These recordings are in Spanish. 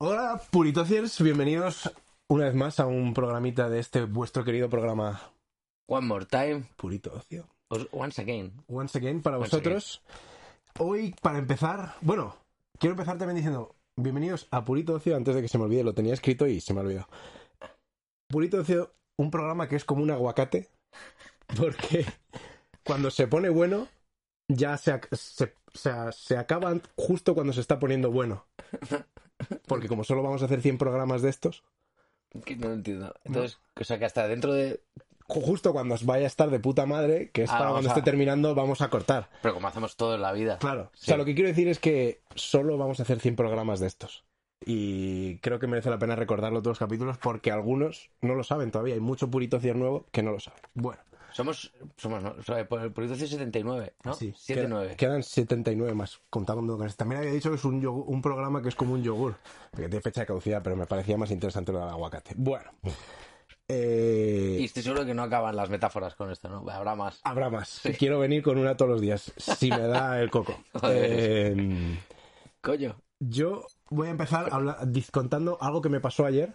Hola, puritociers, bienvenidos una vez más a un programita de este vuestro querido programa One more time. Purito Ocio. Once again. Once again para Once vosotros. Hoy, para empezar, bueno, quiero empezar también diciendo bienvenidos a Purito Ocio antes de que se me olvide, lo tenía escrito y se me ha olvidado. Purito Ocio, un programa que es como un aguacate, porque cuando se pone bueno, ya se, se, se- se acaba justo cuando se está poniendo bueno. Porque como solo vamos a hacer 100 programas de estos, Que no entiendo. Entonces, o sea que hasta dentro de. ju- justo cuando os vaya a estar de puta madre, que es Ah, para vamos cuando a- esté terminando, vamos a cortar. Pero como hacemos todo en la vida. Claro. Sí. O sea, lo que quiero decir es que solo vamos a hacer 100 programas de estos. Y creo que merece la pena recordarlo todos los capítulos porque algunos no lo saben todavía. Hay mucho purito cier nuevo que no lo saben. Bueno, Somos. Somos. ¿no? Por el Purito 79, ¿no? sí. 79. Quedan, quedan 79 más, contando con este. También había dicho que es un, yogur- un programa que es como un yogur, que tiene fecha de caducidad, pero me parecía más interesante lo del aguacate. Bueno. Eh, Y estoy seguro que no acaban las metáforas con esto, ¿no? Habrá más. Habrá más. Quiero venir con una todos los días, si me da el coco. Eh, Coño. Yo voy a empezar habla- contando algo que me pasó ayer.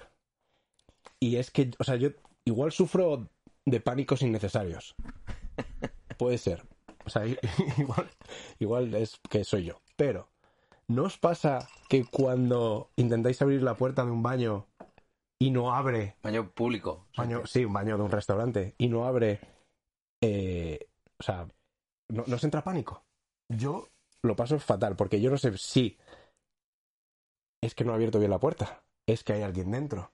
Y es que, o sea, yo igual sufro de pánicos innecesarios. Puede ser. O sea, igual, igual es que soy yo. Pero, ¿no os pasa que cuando intentáis abrir la puerta de un baño y no abre, Baño público. baño, sí, un baño de un restaurante, y no abre, eh, o sea, no, no os entra pánico? Yo lo paso fatal, porque yo no sé si es que no ha abierto bien la puerta, es que hay alguien dentro.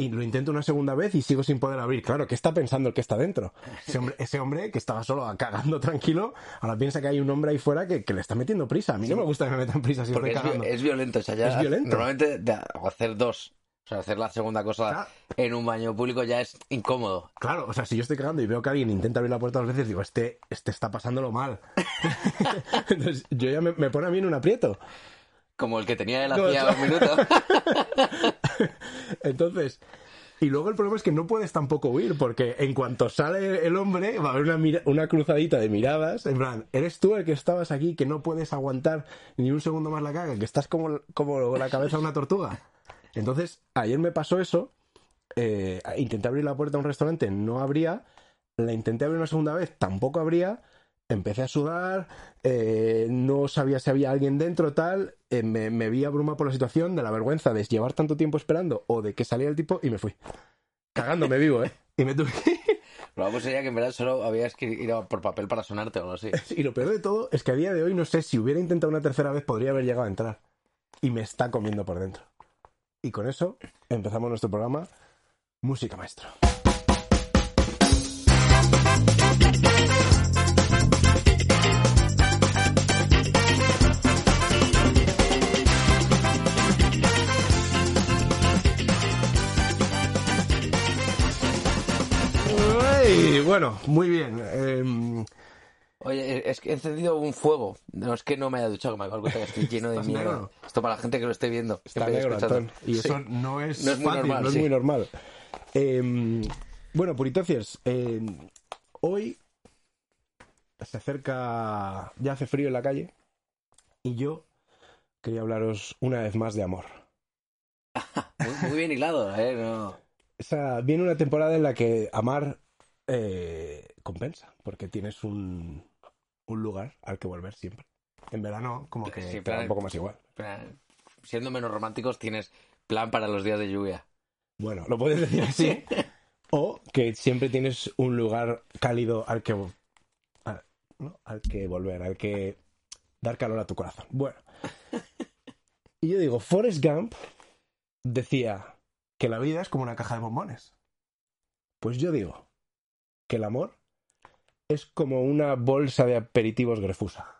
Y lo intento una segunda vez y sigo sin poder abrir. Claro, ¿qué está pensando el que está dentro? Ese hombre, ese hombre que estaba solo cagando tranquilo, ahora piensa que hay un hombre ahí fuera que, que le está metiendo prisa. A mí no me gusta que me metan prisa si Porque estoy es, cagando. es violento. O sea, ya Es violento. Normalmente hacer dos. O sea, hacer la segunda cosa Claro. en un baño público ya es incómodo. Claro, o sea, si yo estoy cagando y veo que alguien intenta abrir la puerta dos veces, digo, este, este está pasándolo mal. Entonces, yo ya me, me pone a mí en un aprieto. Como el que tenía él No, hacía eso- un minuto. Entonces, y luego el problema es que no puedes tampoco huir, porque en cuanto sale el hombre, va a haber una, una cruzadita de miradas. En plan, eres tú el que estabas aquí, que no puedes aguantar ni un segundo más la caga, que estás como, como la cabeza de una tortuga. Entonces, ayer me pasó eso. eh, intenté abrir la puerta a un restaurante, no abría. La intenté abrir una segunda vez, tampoco abría. Empecé a sudar, eh, no sabía si había alguien dentro, tal. eh, me, me vi abrumado por la situación de la vergüenza de llevar tanto tiempo esperando o de que saliera el tipo y me fui. Cagándome vivo, ¿eh? Y me tuve que ir. Lo vamos sería que en verdad solo habías que ir por papel para sonarte o algo así. Y lo peor de todo es que a día de hoy no sé si hubiera intentado una tercera vez podría haber llegado a entrar. Y me está comiendo por dentro. Y con eso empezamos nuestro programa Música Maestro. Bueno, muy bien. Em, Oye, es que he encendido un fuego. No es que no me haya duchado, que me acabo de que estoy lleno de ¿Estás mierda. negro? Esto para la gente que lo esté viendo. Está negro. Y Sí. eso no es, No es muy normal, no es sí. muy normal. Eh, bueno, puritociers, eh, hoy se acerca, ya hace frío en la calle y yo quería hablaros una vez más de amor. Muy, muy bien hilado, ¿eh? No. Esa, viene una temporada en la que amar eh, compensa, porque tienes un, un lugar al que volver siempre. En verano, como que Sí, un poco más igual. Siendo menos románticos, tienes plan para los días de lluvia. Bueno, lo puedes decir así. o que siempre tienes un lugar cálido al que, al, ¿no? al que volver, al que dar calor a tu corazón. Bueno. Y yo digo, Forrest Gump decía que la vida es como una caja de bombones. Pues yo digo que el amor es como una bolsa de aperitivos grefusa.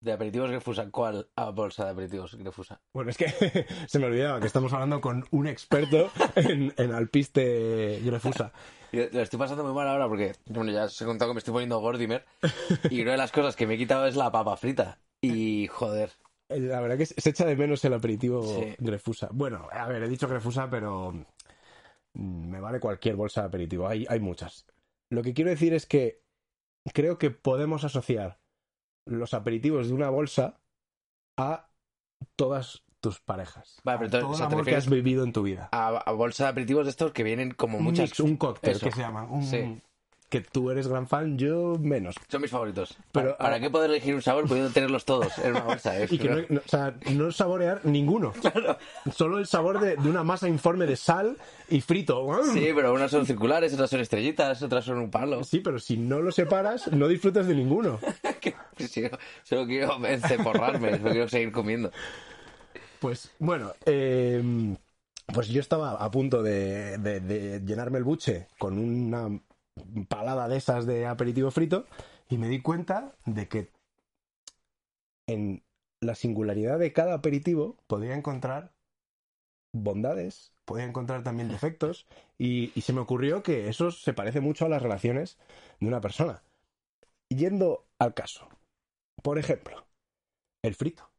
De aperitivos Grefusa, ¿cuál ah, bolsa de aperitivos Grefusa? Bueno, es que se me olvidaba que estamos hablando con un experto en, en alpiste Grefusa. Yo Lo estoy pasando muy mal ahora porque, bueno, ya os he contado que me estoy poniendo Gordimer y una de las cosas que me he quitado es la papa frita. Y, joder, La verdad que se echa de menos el aperitivo Sí. Grefusa. Bueno, a ver, he dicho Grefusa, pero me vale cualquier bolsa de aperitivo. Hay, hay muchas. Lo que quiero decir es que creo que podemos asociar los aperitivos de una bolsa a todas tus parejas. Vale, pero a entonces, todo o el sea, ¿te amor que has vivido en tu vida. a, a bolsa de aperitivos de estos que vienen como Un muchas... mix, un cóctel Eso. que se llama. Un, Sí. Que tú eres gran fan, yo menos. Son mis favoritos. Pero, ¿Para, para ah, qué poder elegir un sabor pudiendo tenerlos todos en una bolsa? eh? Y que no, no- o sea, no saborear ninguno. Solo el sabor de, de una masa informe de sal y frito. Sí, pero unas son circulares, otras son estrellitas, otras son un palo. Sí, pero si no lo separas, no disfrutas de ninguno. Sí, solo quiero enceporrarme, solo quiero seguir comiendo. Pues bueno, eh, pues yo estaba a punto de, de- de llenarme el buche con una palada de esas de aperitivo frito y me di cuenta de que en la singularidad de cada aperitivo podía encontrar bondades, podía encontrar también defectos y, y se me ocurrió que eso se parece mucho a las relaciones de una persona. Yendo al caso, por ejemplo, el frito.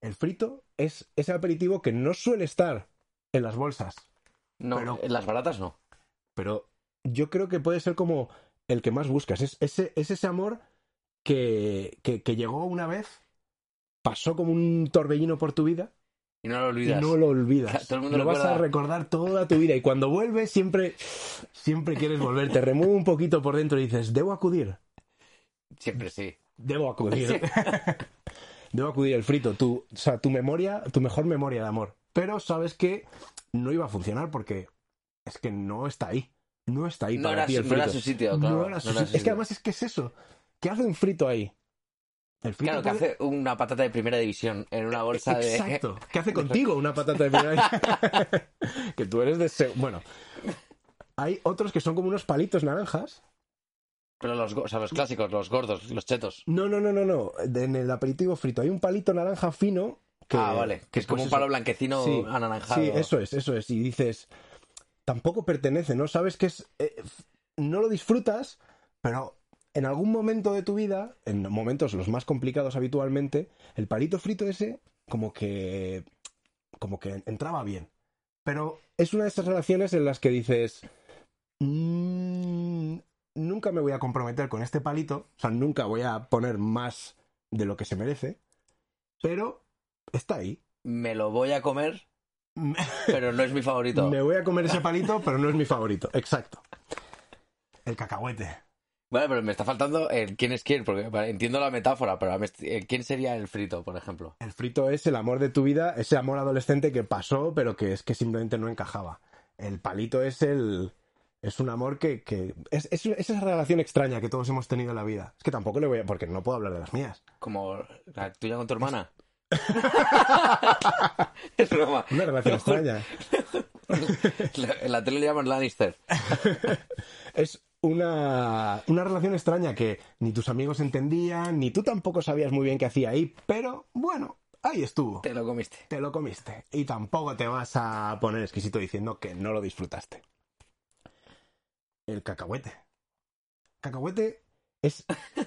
El frito es ese aperitivo que no suele estar en las bolsas, No, Pero- en las baratas no. pero yo creo que puede ser como el que más buscas. Es ese, es ese amor que, que, que llegó una vez, pasó como un torbellino por tu vida Y no lo y olvidas. no lo olvidas. Todo el mundo lo vas a recordar toda tu vida y cuando vuelves siempre, siempre quieres volver. Te remueve un poquito por dentro y dices, debo acudir. Siempre sí. Debo acudir. Debo acudir el frito. Tu, o sea, tu memoria, tu mejor memoria de amor. Pero sabes que no iba a funcionar porque es que no está ahí. No está ahí No para era ti el su- no era frito. su sitio, No claro, era su no era sitio. su Es que además es que es eso. ¿Qué hace un frito ahí? El frito Claro, que puede- hace una patata de primera división en una bolsa de... Exacto. ¿Qué hace contigo una patata de primera? que tú eres de... Bueno. Hay otros que son como unos palitos naranjas. Pero los, o sea, los clásicos, los gordos, los chetos. No, no, no, no, no. En el aperitivo frito hay un palito naranja fino que... ah, vale. Que es como pues un eso. palo blanquecino Sí, anaranjado. Sí, eso es, eso es. Y dices, tampoco pertenece, ¿no? Sabes que es. eh, no lo disfrutas, pero en algún momento de tu vida, en momentos los más complicados habitualmente, el palito frito ese, como que. como que entraba bien. Pero es una de esas relaciones en las que dices. "Mm, nunca me voy a comprometer con este palito, o sea, nunca voy a poner más de lo que se merece, pero está ahí. Me lo voy a comer, pero no es mi favorito. Me voy a comer ese palito, pero no es mi favorito. Exacto. El cacahuete. Vale, pero me está faltando el quién es quién, porque entiendo la metáfora, pero me est- eh, ¿quién sería el frito, por ejemplo? El frito es el amor de tu vida, ese amor adolescente que pasó, pero que es que simplemente no encajaba. El palito es el. Es un amor que. que es, es, es esa relación extraña que todos hemos tenido en la vida. Es que tampoco le voy a. Porque no puedo hablar de las mías. Como la tuya con tu hermana. es broma. Una relación extraña. La- En la tele le llaman Lannister. Es una, una relación extraña que ni tus amigos entendían, ni tú tampoco sabías muy bien qué hacía ahí, pero bueno, ahí estuvo. Te lo comiste. te lo comiste. Y tampoco te vas a poner exquisito diciendo que no lo disfrutaste. El cacahuete. Cacahuete es,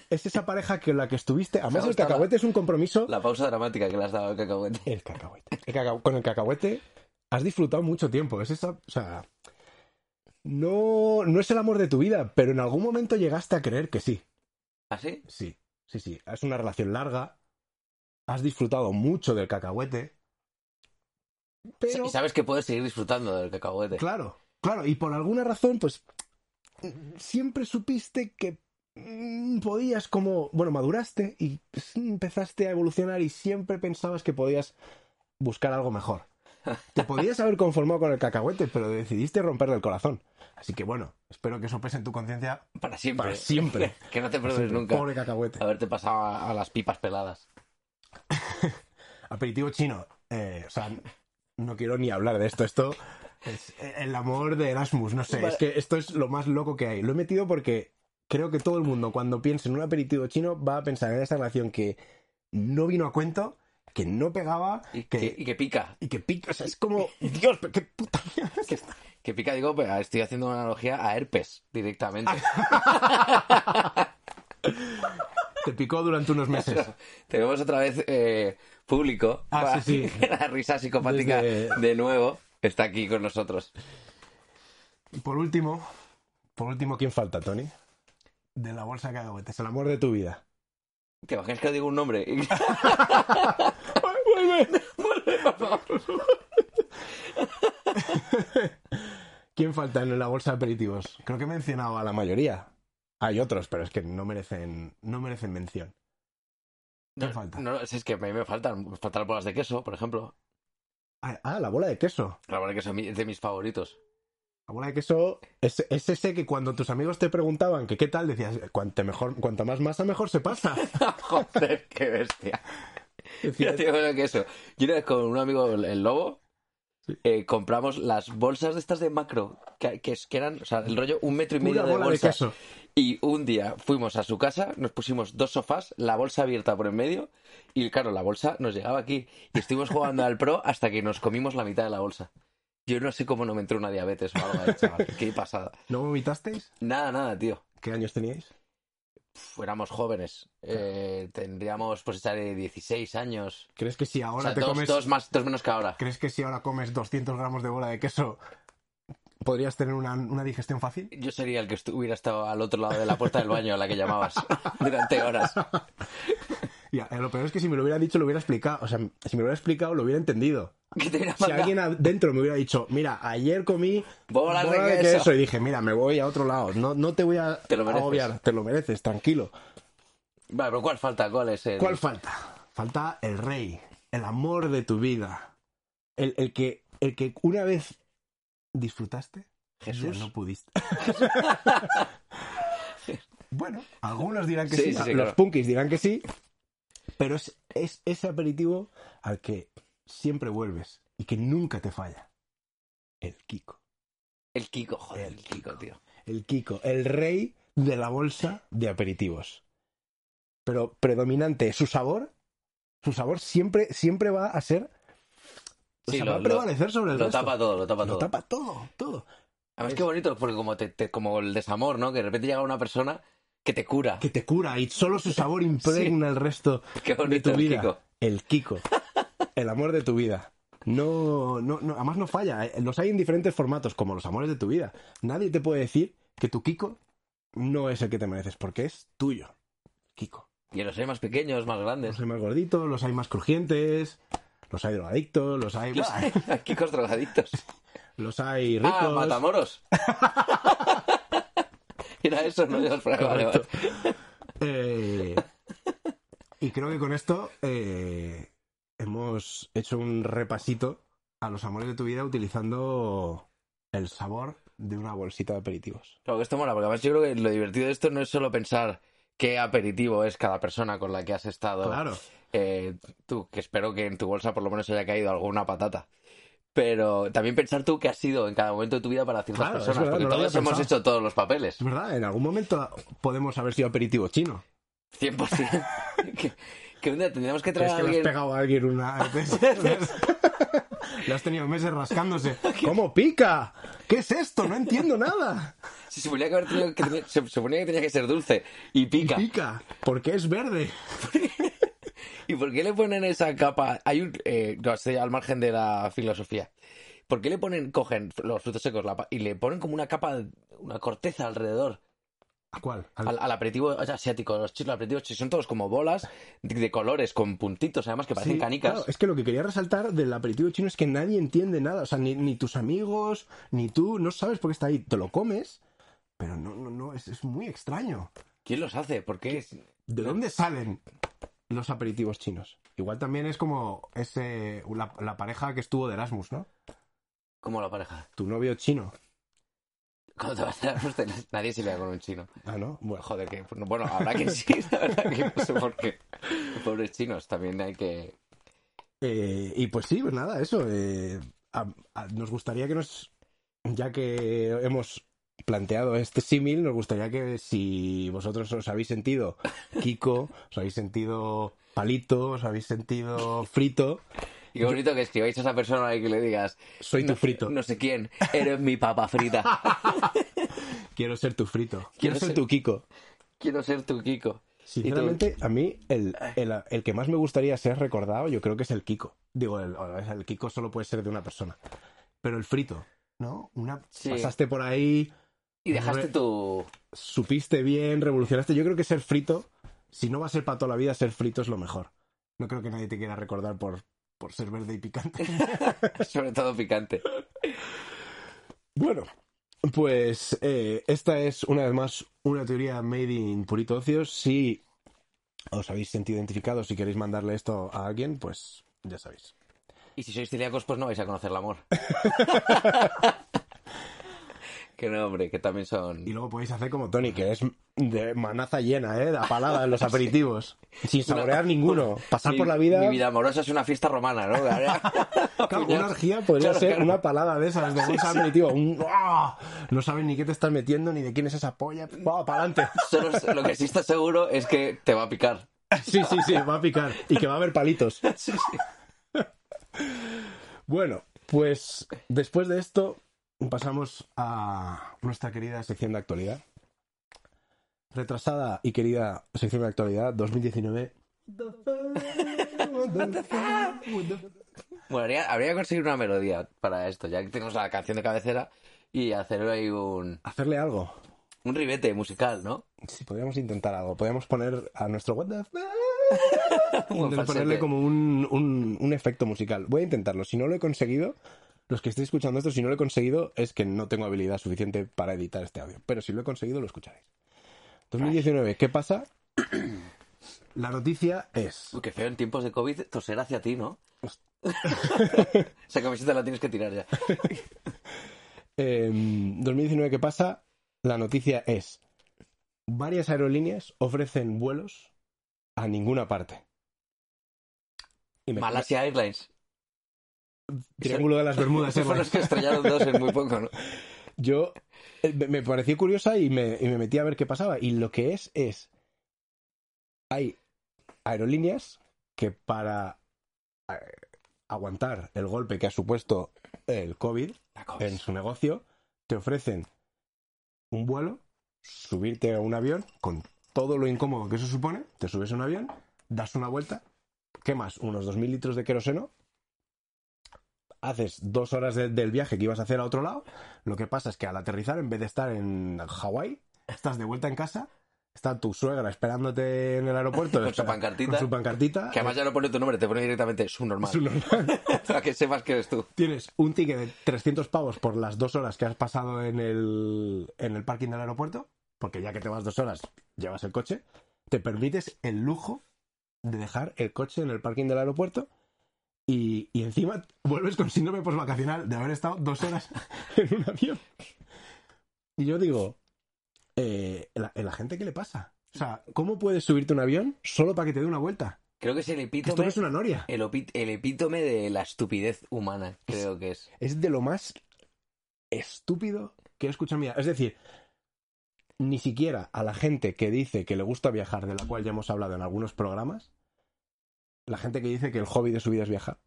es esa pareja que la que estuviste. Además, el cacahuete es un compromiso. La pausa dramática que le has dado al cacahuete. El cacahuete. El caca- Con el cacahuete has disfrutado mucho tiempo. Es esa. O sea. No, no es el amor de tu vida, pero en algún momento llegaste a creer que sí. ¿Así? Sí, sí, sí. Es una relación larga. Has disfrutado mucho del cacahuete. Pero. Y sabes que puedes seguir disfrutando del cacahuete. Claro, claro, y por alguna razón, pues siempre supiste que podías como, bueno, maduraste y pues, empezaste a evolucionar y siempre pensabas que podías buscar algo mejor. Te podías haber conformado con el cacahuete, pero decidiste romperle el corazón. Así que bueno, espero que eso pese en tu conciencia Para siempre. para siempre. que no te Siempre. nunca. Pobre cacahuete. Haberte pasado a, a las pipas peladas. Aperitivo chino. Eh, o sea, no quiero ni hablar de esto. Esto es el amor de Erasmus. No sé, Vale. es que esto es lo más loco que hay. Lo he metido porque creo que todo el mundo, cuando piense en un aperitivo chino, va a pensar en esa relación que no vino a cuento, que no pegaba, Y que, que, y que pica. y que pica. O sea, es como, Dios, pero qué puta mierda es Que, esta. que pica, digo, estoy haciendo una analogía a herpes directamente. Te picó durante unos meses. Tenemos otra vez eh, público. Ah, sí, sí. La risa psicopática Desde- de nuevo está aquí con nosotros. Y por último, por último, ¿quién falta, Tony? De la bolsa que hago, es el amor de tu vida. ¿Te imaginas que digo un nombre? ¿Quién falta en la bolsa de aperitivos? Creo que he mencionado a la mayoría. Hay otros, pero es que no merecen, no merecen mención. ¿Qué falta? No, es que a mí me faltan, me faltan las bolas de queso, por ejemplo. Ah, ah, la bola de queso. La bola de queso es de mis favoritos. La bola de queso es, es ese que cuando tus amigos te preguntaban que qué tal, decías, cuanto, mejor, cuanto más masa, mejor se pasa. Joder, qué bestia. Yo digo que eso. Yo una vez con un amigo, el lobo, eh, compramos las bolsas de estas de macro, que, que, que eran, o sea, el rollo un metro y medio pura de bolsa. Y un día fuimos a su casa, nos pusimos dos sofás, la bolsa abierta por en medio, y claro, la bolsa nos llegaba aquí. Y estuvimos jugando al pro hasta que nos comimos la mitad de la bolsa. Yo no sé cómo no me entró una diabetes o algo ahí, chaval. Qué pasada. ¿No vomitasteis? Nada, nada, tío. ¿Qué años teníais? Pf, éramos jóvenes. Eh, tendríamos, pues, de 16 años. ¿Crees que si O ahora sea, te dos, comes... dos más, dos menos que ahora. ¿Crees que si ahora comes 200 gramos de bola de queso podrías tener una, una digestión fácil? Yo sería el que hubiera estado al otro lado de la puerta del baño a la que llamabas durante horas. Eh, lo peor es que si me lo hubiera dicho, lo hubiera explicado. O sea, si me lo hubiera explicado, lo hubiera entendido. Si alguien adentro me hubiera dicho, mira, ayer comí Bolas de queso". y dije, mira, me voy a otro lado. No, no te voy a Te lo agobiar, te lo mereces, tranquilo. Vale, pero ¿cuál falta? ¿Cuál es el...? ¿Cuál falta? Falta el rey, el amor de tu vida. El, el que, el que una vez disfrutaste, Jesús. ya no pudiste. bueno, algunos dirán que Sí, sí, sí, sí, los claro. punkis dirán que sí, pero es, es ese aperitivo al que siempre vuelves y que nunca te falla. El Kiko. El Kiko, joder, el El Kiko, tío. El Kiko, el rey de la bolsa de aperitivos. Pero predominante, su sabor, su sabor siempre, siempre va a ser. O Sí, sea, lo- va a lo- prevalecer sobre el Lo resto. tapa todo, lo tapa Lo todo. tapa todo, todo. Además, Es- qué bonito, porque como, te, te- como el desamor, ¿no? Que de repente llega una persona que te cura. Que te cura y solo su sabor impregna el resto Qué de tu vida. Kiko. El Kiko. El amor de tu vida. No, no, no, además no falla. ¿eh? Los hay en diferentes formatos, como los amores de tu vida. Nadie te puede decir que tu Kiko no es el que te mereces, porque es tuyo. Kiko. Y los hay más pequeños, más grandes. Los hay más gorditos, los hay más crujientes, los hay drogadictos, los hay, Los hay Kikos drogadictos. los hay ricos. Ah, matamoros. Era eso, no Vale, vale. Eh, y creo que con esto eh, hemos hecho un repasito a los amores de tu vida utilizando el sabor de una bolsita de aperitivos. Claro que esto mola, porque además yo creo que lo divertido de esto no es solo pensar qué aperitivo es cada persona con la que has estado. Claro. Eh, tú, que espero que en tu bolsa por lo menos haya caído alguna patata. Pero también pensar tú qué has sido en cada momento de tu vida para ciertas Claro, es personas, verdad, porque no todos hemos hecho todos los papeles. Es verdad, en algún momento podemos haber sido aperitivo chino. 100%. que, que un día tendríamos que traer ¿Crees a que le has alguien... pegado a alguien una Le has tenido meses rascándose. ¿Cómo pica? ¿Qué es esto? No entiendo nada. Se suponía que, haber tenido que tenía- se suponía que tenía que ser dulce y pica. Pica. ¿Por qué es verde? ¿Y por qué le ponen esa capa? Hay un. Eh, no, estoy al margen de la filosofía. ¿Por qué le ponen, cogen los frutos secos la y le ponen como una capa, una corteza alrededor ¿A cuál? Al- al, al aperitivo asiático? Los chinos, los aperitivos son todos como bolas de, de colores, con puntitos, además que parecen Sí, canicas. claro, es que lo que quería resaltar del aperitivo chino es que nadie entiende nada. O sea, ni, ni tus amigos, ni tú, no sabes por qué está ahí. Te lo comes, pero no, no, no, es, es muy extraño. ¿Quién los hace? ¿Por qué? ¿De dónde salen los aperitivos chinos? Igual también es como ese la, la pareja que estuvo de Erasmus, ¿no? Como la pareja. Tu novio chino. Cuando te vas a dar nadie se lea con un chino. Ah, ¿no? Bueno, Joder, que. Bueno, habrá que sí, la verdad que no sé por qué. Pobres chinos, también hay que. Eh, y pues sí, pues nada, eso. eh, a- a- nos gustaría que nos. Ya que hemos planteado este símil, nos gustaría que si vosotros os habéis sentido Kiko, os habéis sentido Palito, os habéis sentido Frito, Y qué bonito que escribáis a esa persona y que le digas... Soy tu no- frito. No sé quién, eres mi papa frita. quiero ser tu Frito, quiero, Quiero ser ser- tu Kiko. Quiero ser tu Kiko. Sinceramente, a mí el, el- el que más me gustaría ser recordado, yo creo que es el Kiko. Digo, el, el Kiko solo puede ser de una persona. Pero el Frito, ¿no? Una, Sí. Pasaste por ahí, Y dejaste tu... supiste bien, revolucionaste. Yo creo que ser frito, si no va a ser para toda la vida, ser frito es lo mejor. No creo que nadie te quiera recordar por, por ser verde y picante. Sobre todo picante. bueno, pues eh, esta es una vez más una teoría made in Purito Ocios. Si os habéis sentido identificados, si queréis mandarle esto a alguien, pues ya sabéis. Y si sois celíacos, pues no vais a conocer el amor. que no, hombre, que también son... Y luego podéis hacer como Tony, que es de manaza llena, ¿eh? De apalada en los aperitivos. Sin saborear ninguno. Pasar Mi- por la vida... Mi vida amorosa es una fiesta romana, ¿no? Claro, una orgía podría Claro, ser claro. una palada de esas, de bolsa aperitivo. Un, ¡ah! No sabes ni qué te estás metiendo, ni de quién es esa polla. ¡Va, para adelante! Lo que sí está seguro es que te va a picar. Sí, sí, sí, va a picar. Y que va a haber palitos. Sí, sí. Bueno, pues después de esto pasamos a nuestra querida sección de actualidad. Retrasada y querida sección de actualidad 2019. Bueno, habría, habría que conseguir una melodía para esto, ya que tenemos la canción de cabecera y hacer ahí un, Hacerle algo. un ribete musical, ¿no? Si podríamos intentar algo, podríamos poner a nuestro what the ponerle como un, un- un efecto musical. Voy a intentarlo. Si no lo he conseguido, los que estéis escuchando esto, si no lo he conseguido, es que no tengo habilidad suficiente para editar este audio. Pero si lo he conseguido, lo escucharéis. 2019, ¿qué pasa? La noticia es. Uy, qué feo en tiempos de COVID toser hacia ti, ¿no? Esa camiseta la tienes que tirar ya. eh, 2019, ¿qué pasa? La noticia es. Varias aerolíneas ofrecen vuelos a ninguna parte. Y me- Malasia Airlines. Triángulo de las Bermudas. Esos fueron los que estrellaron dos en muy poco, ¿no? Yo eh, me pareció curiosa y me, y me metí a ver qué pasaba. Y lo que es es. Hay aerolíneas que para eh, aguantar el golpe que ha supuesto el COVID en su negocio, te ofrecen un vuelo, subirte a un avión con todo lo incómodo que eso supone, te subes a un avión, das una vuelta, quemas unos 2.000 litros de queroseno, haces dos horas de- del viaje que ibas a hacer a otro lado, lo que pasa es que al aterrizar, en vez de estar en Hawái, estás de vuelta en casa, está tu suegra esperándote en el aeropuerto. Con su pancartita. Con su pancartita. Que además ya no pone tu nombre, te pone directamente su normal. Para que sepas que eres tú. Tienes un ticket de 300 pavos por las dos horas que has pasado en el, en el parking del aeropuerto, porque ya que te vas dos horas, llevas el coche, te permites el lujo de dejar el coche en el parking del aeropuerto y, y encima vuelves con síndrome postvacacional de haber estado dos horas en un avión. Y yo digo, eh, ¿la, ¿la gente qué le pasa? O sea, ¿cómo puedes subirte a un avión solo para que te dé una vuelta? Creo que es el Que Esto epítome, no es una noria. el epítome de la estupidez humana, creo que es. es de lo más estúpido que he escuchado en mi vida. Es decir, ni siquiera a la gente que dice que le gusta viajar, de la cual ya hemos hablado en algunos programas, la gente que dice que el hobby de su vida es viajar.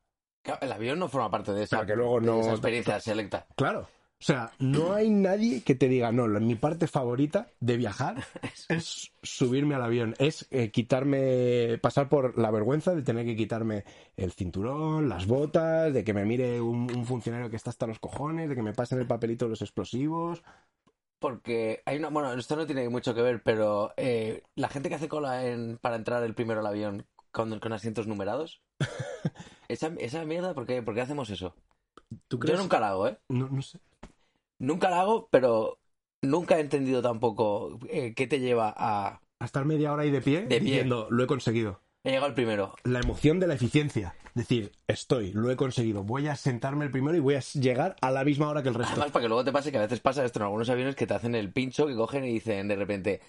Claro, el avión no forma parte de esa, que luego no- esa experiencia selecta. Claro. O sea, no hay nadie que te diga, no, mi parte favorita de viajar es subirme al avión, es eh, quitarme, pasar por la vergüenza de tener que quitarme el cinturón, las botas, de que me mire un, un funcionario que está hasta los cojones, de que me pasen el papelito de los explosivos. Porque hay una. Bueno, esto no tiene mucho que ver, pero eh, la gente que hace cola en, para entrar el primero al avión con, con asientos numerados. esa, esa mierda, ¿por qué, por qué hacemos eso? ¿Tú Yo nunca la hago, ¿eh? No, no sé. Nunca la hago, pero nunca he entendido tampoco eh, qué te lleva a. a estar media hora ahí de pie, De pie. diciendo, lo he conseguido. He llegado al primero. La emoción de la eficiencia. Decir, estoy, lo he conseguido. Voy a sentarme el primero y voy a llegar a la misma hora que el resto. Además, para que luego te pase que a veces pasa esto en algunos aviones que te hacen el pincho, que cogen y dicen de repente.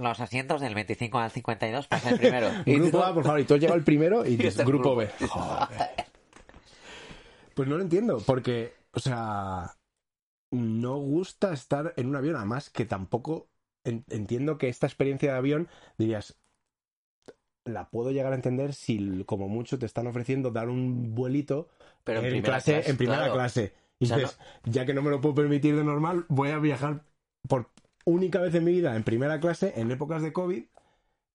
Los asientos del 25 al 52 pasa el primero. Y Grupo A, por favor, y tú has llegado el primero y dices, grupo. B. Joder. Pues no lo entiendo, porque, o sea, no gusta estar en un avión, además que tampoco en- entiendo que esta experiencia de avión dirías la puedo llegar a entender si como mucho te están ofreciendo dar un vuelito Pero en, en, primera clase, clase, en primera claro. clase. Y O sea, dices, ya que no me lo puedo permitir de normal, voy a viajar por única vez en mi vida en primera clase en épocas de COVID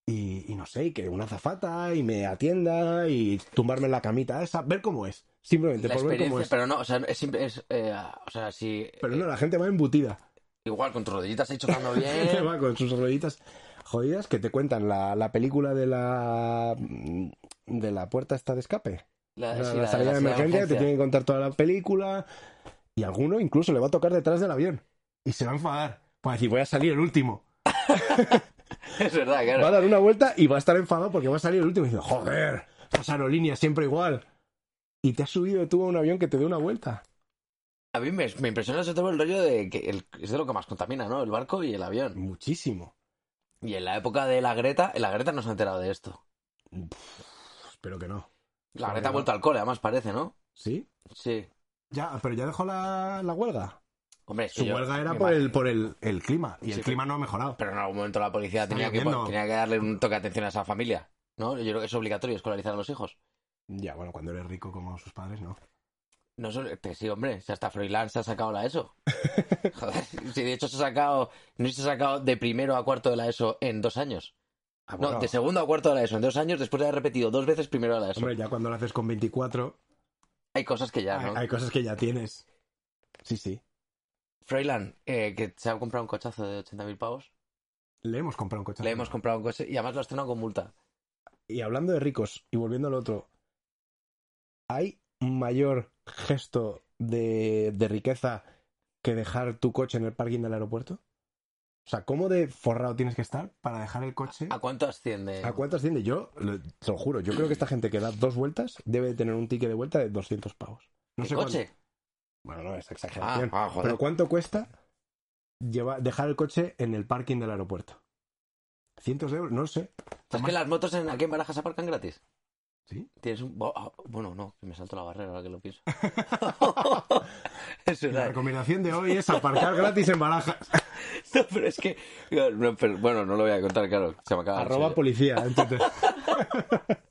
y, y no sé, y que una zafata y me atienda y tumbarme en la camita esa, ver cómo es. Simplemente La por ver cómo es. pero no, o sea, es, es, eh, o sea, si Pero no, la gente va embutida. igual con tus rodillitas ahí chocando bien, va con sus rueditas jodidas que te cuentan la, la película de la de la puerta esta de escape. la, La, sí, la salida de emergencia, te tienen que contar toda la película. Y alguno incluso le va a tocar detrás del avión. Y se va a enfadar. A decir, voy a salir el último. Es verdad, Va a claro. dar una vuelta y va a estar enfadado porque va a salir el último. Y dice, joder, las aerolíneas siempre igual. Y te has subido tú a un avión que te dé una vuelta. A mí me, me impresiona sobre todo el rollo de que el- es de lo que más contamina, ¿no? El barco y el avión. Muchísimo. Y en la época de la Greta, en la Greta no se ha enterado de esto. Espero que no. La Greta ha vuelto al cole, además parece, ¿no? ¿Sí? Sí. Ya, pero ya dejó la, la huelga. Hombre, Su yo- huelga era por el, por el, el clima. Y Sí, el clima no ha mejorado. Pero en algún momento la policía tenía que, tenía que darle un toque de atención a esa familia, ¿no? Yo creo que es obligatorio escolarizar a los hijos. Ya, bueno, cuando eres rico como sus padres, no. No solo- que sí, hombre, si hasta Froilán se ha sacado la ESO. Joder, si de hecho se ha sacado, no se ha sacado de primero a cuarto de la ESO en dos años. Ah, No, de segundo a cuarto de la ESO en dos años después de haber repetido dos veces primero de la ESO. Hombre, ya cuando lo haces con 24, Hay cosas que ya, hay, ¿no? hay cosas que ya tienes. Sí, sí. Froilán, eh, que se ha comprado un cochazo de 80.000 pavos. Le hemos comprado un coche. Le hemos comprado un coche y además lo ha estrenado con multa. Y hablando de ricos, y volviendo al otro, ¿hay mayor gesto de, de riqueza que dejar tu coche en el parking del aeropuerto? O sea, ¿cómo de forrado tienes que estar para dejar el coche? ¿A cuánto asciende? ¿A cuánto asciende? Yo, lo- te lo juro, yo creo que esta gente que da dos vueltas debe de tener un ticket de vuelta de 200 pavos. No ¿El sé cuánto- coche? Bueno, no es exageración. Ah, ah. Pero ¿cuánto cuesta llevar, dejar el coche en el parking del aeropuerto? ¿Cientos de euros? No lo sé. ¿Sabes que las motos en, aquí en Barajas aparcan gratis? ¿Sí? Tienes un... ah, Bueno, no, que me salto la barrera ahora que lo pienso. es La recomendación de hoy es aparcar gratis en barajas. No, pero es que... no, pero- bueno, no lo voy a contar, claro. Se me acaba el Arroba policía. Entonces,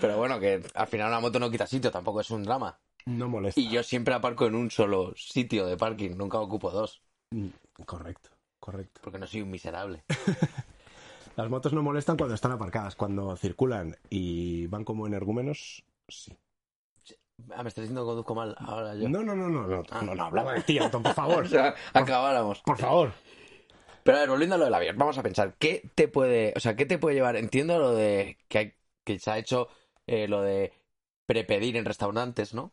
Pero bueno, que al final una moto no quita sitio, tampoco es un drama. No molesta. Y yo siempre aparco en un solo sitio de parking, nunca ocupo dos, Mm, Correcto, correcto. porque no soy un miserable. Las motos no molestan cuando están aparcadas. Cuando circulan y van como energúmenos, sí. Ah, me estás diciendo que conduzco mal ahora yo. No, no, no, no, no, Ah. no, no, hablaba de ti, Anton, por favor. O sea, acabáramos. Por favor. Pero a ver, volviendo a lo del avión, vamos a pensar, ¿qué te puede, o sea, qué te puede llevar? Entiendo lo de que hay, que se ha hecho eh, lo de prepedir en restaurantes, ¿no?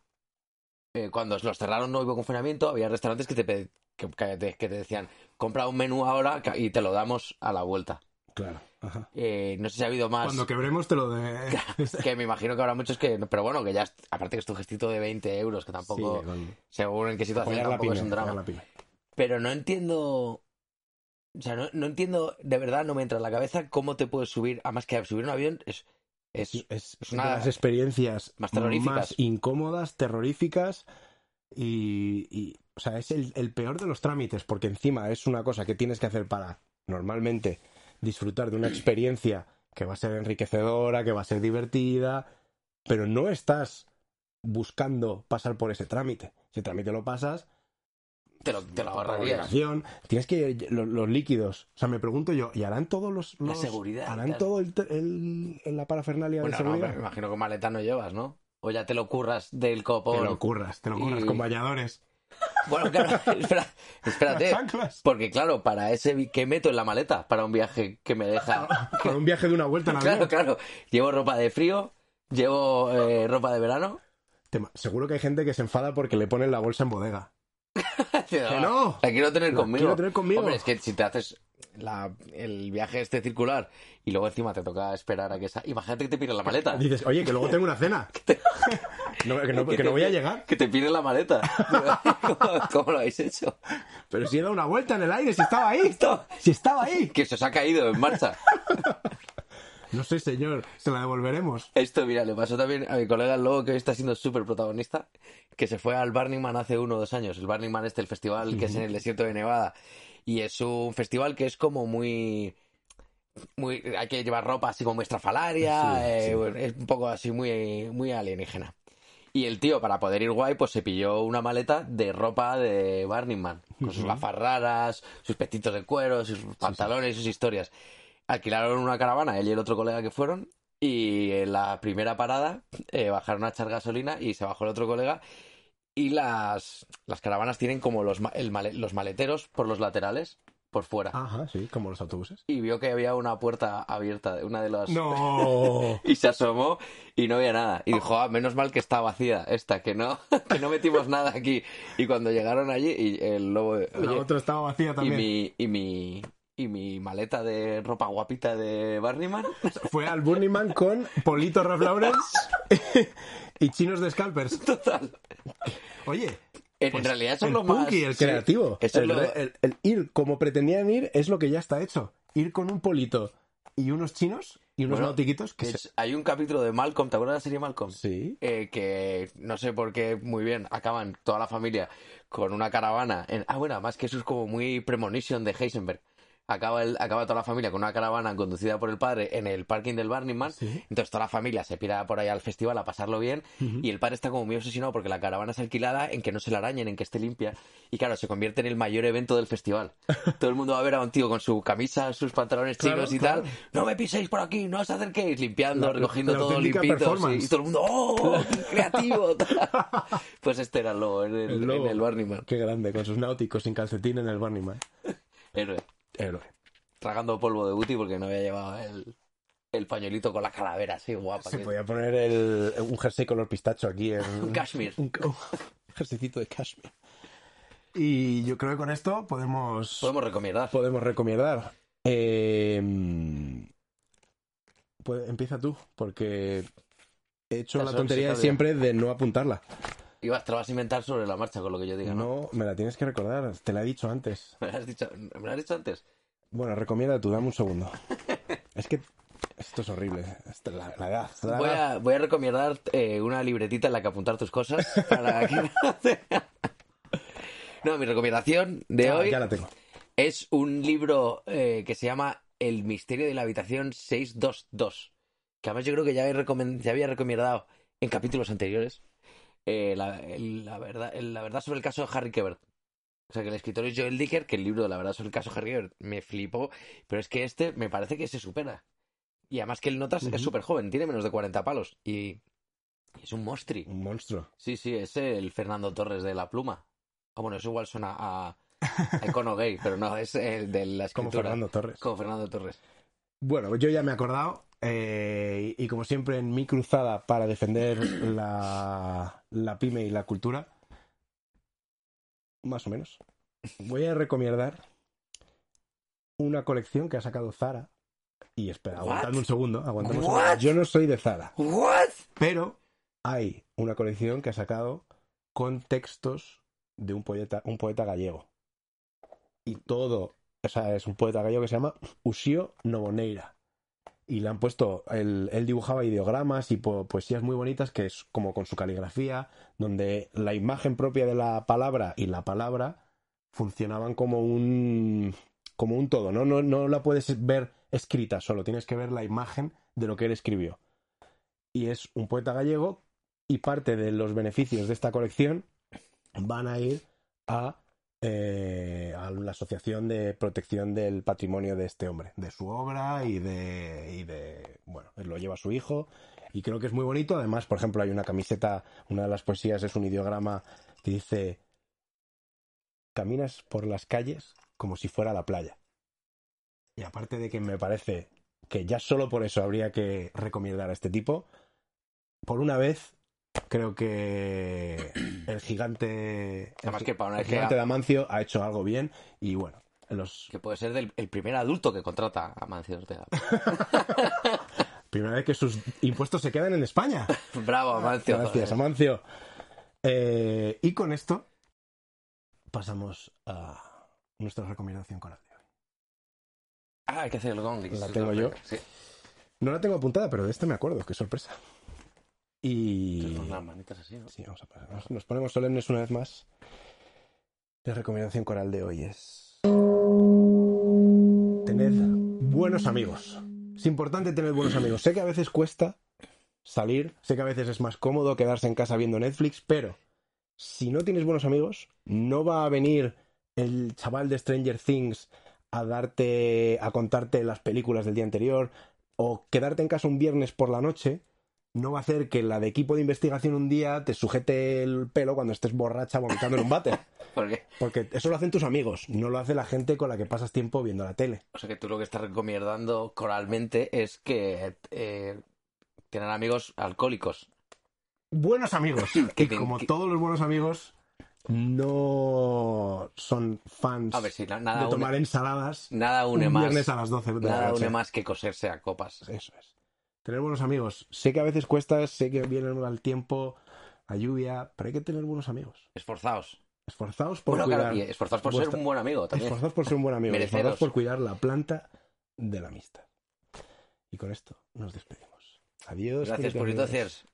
Eh, cuando los cerraron no hubo confinamiento, había restaurantes que te, que, que te, que te decían, compra un menú ahora y te lo damos a la vuelta. Claro. Ajá. Eh, no sé si ha habido más, Cuando quebremos te lo de... que me imagino que habrá muchos que, pero bueno, que ya, aparte que es tu gestito de 20 euros, que tampoco, Sí, con- según en qué situación, tampoco pyme, es un drama. Pero no entiendo. O sea, no, no entiendo, de verdad, no me entra en la cabeza cómo te puedes subir. Además, que subir un avión es. Es, Es, una de las experiencias más incómodas, terroríficas y, y, o sea, es el, el peor de los trámites porque encima es una cosa que tienes que hacer para normalmente disfrutar de una experiencia que va a ser enriquecedora, que va a ser divertida, pero no estás buscando pasar por ese trámite. Ese trámite lo pasas te lo, te lo ahorrarías. Tienes que los, los líquidos. O sea, me pregunto yo, ¿y harán todos los, La los- seguridad y harán todo el, el- en la parafernalia Bueno, de no, seguridad? pero me imagino que maleta no llevas, ¿no? O ya te lo curras del copón. Te lo curras, te lo curras Y- con bañadores. Bueno, claro, espera- espérate. Porque claro, para ese ¿qué meto en la maleta? Para un viaje que me deja. Para un viaje de una vuelta en avión. claro, claro. Llevo ropa de frío, llevo eh, ropa de verano. Seguro que hay gente que se enfada porque le ponen la bolsa en bodega. Que no! La quiero tener La conmigo. quiero tener conmigo. Hombre, es que si te haces la- el viaje este circular y luego encima te toca esperar a que sa- Imagínate que te piden la maleta. Dices, oye, que luego tengo una cena. No, que no, que te no voy a llegar. Que te piden la maleta. ¿Cómo, cómo lo habéis hecho? Pero si he dado una vuelta en el aire, si estaba ahí. Si estaba ahí. Que se os ha caído en marcha. No sé, señor, se la devolveremos. Esto, mira, le pasó también a mi colega el Lobo, que hoy está siendo súper protagonista, que se fue al Burning Man hace uno o dos años. El Burning Man este, el festival que es en el desierto de Nevada. Y es un festival que es como muy... muy hay que llevar ropa así como estrafalaria, Sí, eh, sí. bueno, es un poco así muy, muy alienígena. Y el tío, para poder ir guay, pues se pilló una maleta de ropa de Burning Man, con sus gafas raras, sus petitos de cuero, sus pantalones, sus historias. Alquilaron una caravana, él y el otro colega que fueron, y en la primera parada eh, bajaron a echar gasolina y se bajó el otro colega. Y las, las caravanas tienen como los, el male- los maleteros por los laterales, por fuera. Ajá, sí, como los autobuses. Y vio que había una puerta abierta de una de las... No. Y se asomó y no había nada. Y dijo, ah, menos mal que está vacía esta, que no, que no metimos nada aquí. Y cuando llegaron allí, y el lobo, La otra estaba vacía y también. mi, y mi, y mi maleta de ropa guapita de Barneyman, Fue al Burning Man con Polito Ralph Lauren y chinos de scalpers. total. Oye, En, pues, en realidad eso es el lo más... el sí, creativo. eso es el, lo- el- el ir como pretendían ir es lo que ya está hecho. Ir con un polito y unos chinos y unos Bueno, nautiquitos que se- Hay un capítulo de Malcolm, ¿te acuerdas de la serie Malcolm? Sí. Eh, que no sé por qué, muy bien, acaban toda la familia con una caravana. En... Ah, bueno, además que eso es como muy premonition de Heisenberg. Acaba, el, acaba toda la familia con una caravana conducida por el padre en el parking del Burning Man. Sí. Entonces toda la familia se pira por ahí al festival a pasarlo bien. Y el padre está como muy obsesionado porque la caravana es alquilada en que no se la arañen, en que esté limpia. Y claro, se convierte en el mayor evento del festival. Todo el mundo va a ver a un tío con su camisa, sus pantalones Claro, chicos y claro. tal. No me piséis por aquí, no os acerquéis, limpiando, La- recogiendo la todo limpito. performance. y todo el mundo, ¡oh! ¡qué ¡Creativo! pues este era el lobo en el, El lobo. en el Burning Man. Qué grande, con sus náuticos sin calcetín en el Burning Man. Héroe. Héroe. Tragando polvo de booty porque no había llevado el, el pañuelito con la calavera así guapa. Se que- podía poner el- un jersey color pistacho aquí en... Un cashmere. Un, un jerseycito de cashmere. Y yo creo que con esto podemos... Podemos recomendar. podemos recomendar. Eh, pues empieza tú, porque he hecho la se- tontería siempre de no apuntarla. Ibas, te lo vas a inventar sobre la marcha con lo que yo diga, ¿no? No, me la tienes que recordar, te la he dicho antes. ¿Me lo has dicho, ¿me lo has dicho antes? Bueno, recomienda tú, dame un segundo. Es que esto es horrible. Esto- La, la edad. la Voy edad. a, voy a recomendar eh, una libretita en la que apuntar tus cosas para que... No, mi recomendación de hoy Ya la tengo. es un libro eh, que se llama El misterio de la habitación 622. Que además yo creo que ya, he recomen- ya había recomendado en capítulos anteriores. Eh, la, verdad, el- la verdad sobre el caso de Harry Quebert. O sea, que el escritor es Joel Dicker, que el libro de la verdad sobre el caso de Harry Quebert me flipó. Pero es que este me parece que se supera. Y además que el Notas Ujú. es súper joven, tiene menos de 40 palos. Y es un monstruo. Un monstruo. Sí, sí, es el Fernando Torres de la pluma. Ah, bueno, eso igual suena a, a icono gay, pero no, es el de la Como escritura. Fernando Torres. Como Fernando Torres. Bueno, yo ya me he acordado eh, y como siempre en mi cruzada para defender la, la pyme y la cultura, más o menos, voy a recomendar una colección que ha sacado Zara. Y espera, What? aguantadme un segundo, aguantadme un segundo. Yo no soy de Zara, ¿What? pero hay una colección que ha sacado con textos de un poeta, un poeta gallego. Y todo, o sea, es un poeta gallego que se llama Uxío Novoneira. Y le han puesto, él, dibujaba ideogramas y po- poesías muy bonitas que es como con su caligrafía, donde la imagen propia de la palabra y la palabra funcionaban como un como un todo, ¿no? No, no la puedes ver escrita solo, tienes que ver la imagen de lo que él escribió. Y es un poeta gallego y parte de los beneficios de esta colección van a ir a, eh, a la Asociación de Protección del Patrimonio de este hombre, de su obra y de, y de, bueno, lo lleva su hijo y creo que es muy bonito. Además, por ejemplo, hay una camiseta, una de las poesías es un ideograma que dice, caminas por las calles como si fuera la playa. Y aparte de que me parece que ya solo por eso habría que recomendar a este tipo, por una vez creo que el gigante Además que para una el gigante de Amancio ha hecho algo bien y bueno, los que puede ser del, el primer adulto que contrata a Mancio Ortega. primera vez que sus impuestos se quedan en España. Bravo, Amancio. Gracias. Amancio. Eh, y con esto pasamos a nuestra recomendación con el de hoy. Ah, hay que hacer el gong. La tengo yo. Sí. No la tengo apuntada, pero de esta me acuerdo, qué sorpresa. Y. Con las manitas así, ¿no? Sí, vamos a pasar. Nos, nos ponemos solemnes una vez más. La recomendación coral de hoy es. Tened buenos amigos. Es importante tener buenos amigos. Sé que a veces cuesta salir, sé que a veces es más cómodo quedarse en casa viendo Netflix, pero si no tienes buenos amigos, no va a venir el chaval de Stranger Things a darte, a contarte las películas del día anterior, o quedarte en casa un viernes por la noche, no va a hacer que la de equipo de investigación un día te sujete el pelo cuando estés borracha vomitando en un váter. ¿Por qué? Porque eso lo hacen tus amigos, no lo hace la gente con la que pasas tiempo viendo la tele. O sea que tú lo que estás recomendando coralmente es que eh, tener amigos alcohólicos. Buenos amigos, Que como todos los buenos amigos, no son fans A ver, si na- nada de tomar une, ensaladas nada une un más. viernes a las 12 de la Nada une más que coserse a copas. Eso es. Tener buenos amigos. Sé que a veces cuesta, sé que viene el mal tiempo, la lluvia, pero hay que tener buenos amigos. Esforzaos. Esforzaos por Bueno, cuidar. claro, y esforzaos por ser un buen amigo también. Esforzaos por ser un buen amigo. Esforzaos por cuidar la planta de la amistad. Y con esto nos despedimos. Adiós. Gracias, amigos. Puritociers.